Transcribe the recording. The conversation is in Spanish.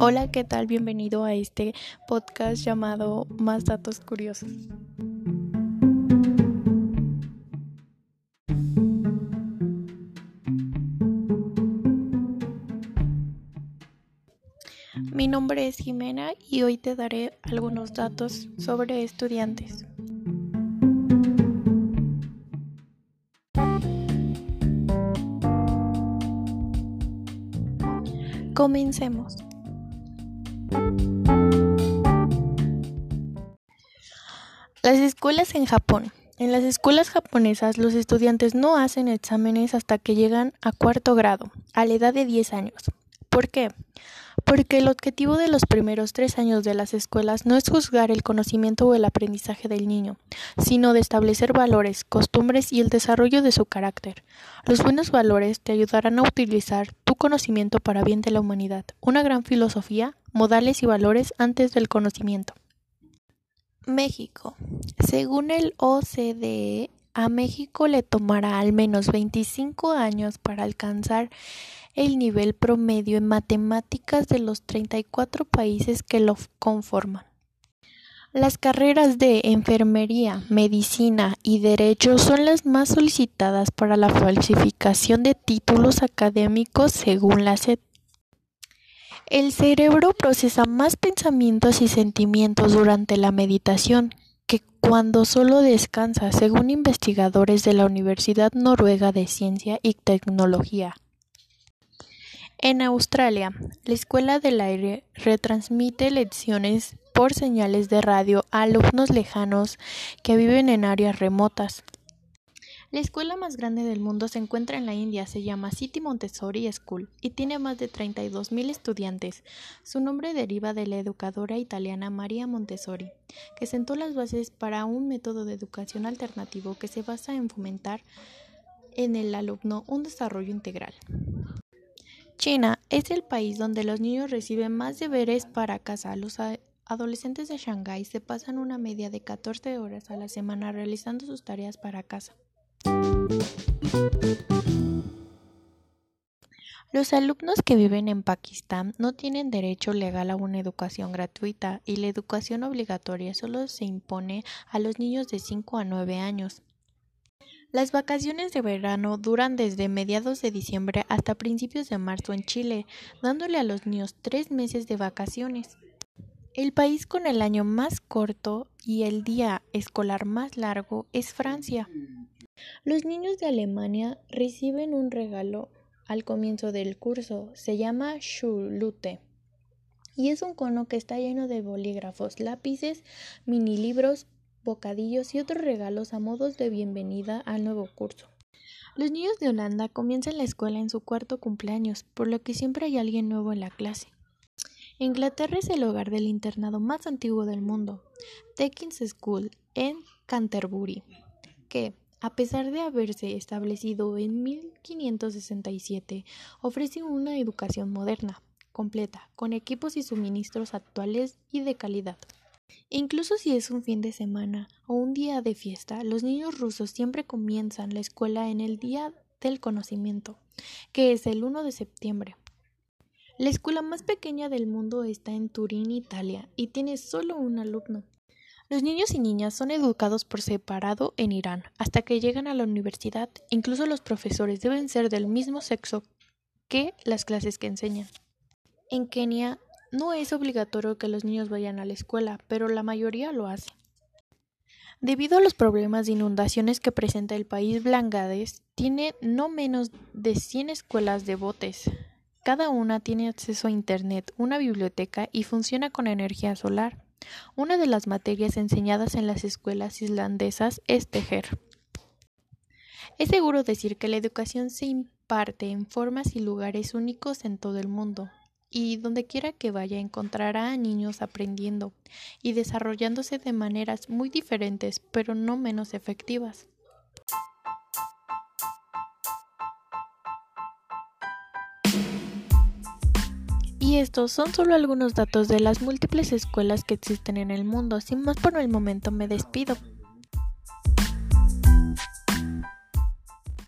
Hola, ¿qué tal? Bienvenido a este podcast llamado Más Datos Curiosos. Mi nombre es Jimena y hoy te daré algunos datos sobre estudiantes. Comencemos. Las escuelas en Japón. En las escuelas japonesas los estudiantes no hacen exámenes hasta que llegan a cuarto grado, a la edad de 10 años. ¿Por qué? Porque el objetivo de los primeros tres años de las escuelas no es juzgar el conocimiento o el aprendizaje del niño, sino de establecer valores, costumbres y el desarrollo de su carácter. Los buenos valores te ayudarán a utilizar tu conocimiento para bien de la humanidad. Una gran filosofía, modales y valores antes del conocimiento. México. Según el OCDE, a México le tomará al menos 25 años para alcanzar el nivel promedio en matemáticas de los 34 países que lo conforman. Las carreras de enfermería, medicina y derecho son las más solicitadas para la falsificación de títulos académicos según la SED. El cerebro procesa más pensamientos y sentimientos durante la meditación que cuando solo descansa, según investigadores de la Universidad Noruega de Ciencia y Tecnología. En Australia, la Escuela del Aire retransmite lecciones por señales de radio a alumnos lejanos que viven en áreas remotas. La escuela más grande del mundo se encuentra en la India, se llama City Montessori School y tiene más de 32.000 estudiantes. Su nombre deriva de la educadora italiana Maria Montessori, que sentó las bases para un método de educación alternativo que se basa en fomentar en el alumno un desarrollo integral. China es el país donde los niños reciben más deberes para casa. Los adolescentes de Shanghái se pasan una media de 14 horas a la semana realizando sus tareas para casa. Los alumnos que viven en Pakistán no tienen derecho legal a una educación gratuita y la educación obligatoria solo se impone a los niños de 5 a 9 años. Las vacaciones de verano duran desde mediados de diciembre hasta principios de marzo en Chile, dándole a los niños tres meses de vacaciones. El país con el año más corto y el día escolar más largo es Francia. Los niños de Alemania reciben un regalo al comienzo del curso, se llama Schulute y es un cono que está lleno de bolígrafos, lápices, mini libros, bocadillos y otros regalos a modos de bienvenida al nuevo curso. Los niños de Holanda comienzan la escuela en su cuarto cumpleaños, por lo que siempre hay alguien nuevo en la clase. Inglaterra es el hogar del internado más antiguo del mundo, Tekins School, en Canterbury, que, a pesar de haberse establecido en 1567, ofrece una educación moderna, completa, con equipos y suministros actuales y de calidad. Incluso si es un fin de semana o un día de fiesta, los niños rusos siempre comienzan la escuela en el Día del Conocimiento, que es el 1 de septiembre. La escuela más pequeña del mundo está en Turín, Italia, y tiene solo un alumno. Los niños y niñas son educados por separado en Irán hasta que llegan a la universidad. Incluso los profesores deben ser del mismo sexo que las clases que enseñan. En Kenia no es obligatorio que los niños vayan a la escuela, pero la mayoría lo hace. Debido a los problemas de inundaciones que presenta el país, Bangladesh tiene no menos de 100 escuelas de botes. Cada una tiene acceso a Internet, una biblioteca y funciona con energía solar. Una de las materias enseñadas en las escuelas islandesas es tejer. Es seguro decir que la educación se imparte en formas y lugares únicos en todo el mundo y donde quiera que vaya encontrará a niños aprendiendo y desarrollándose de maneras muy diferentes pero no menos efectivas. Y estos son solo algunos datos de las múltiples escuelas que existen en el mundo. Sin más por el momento me despido.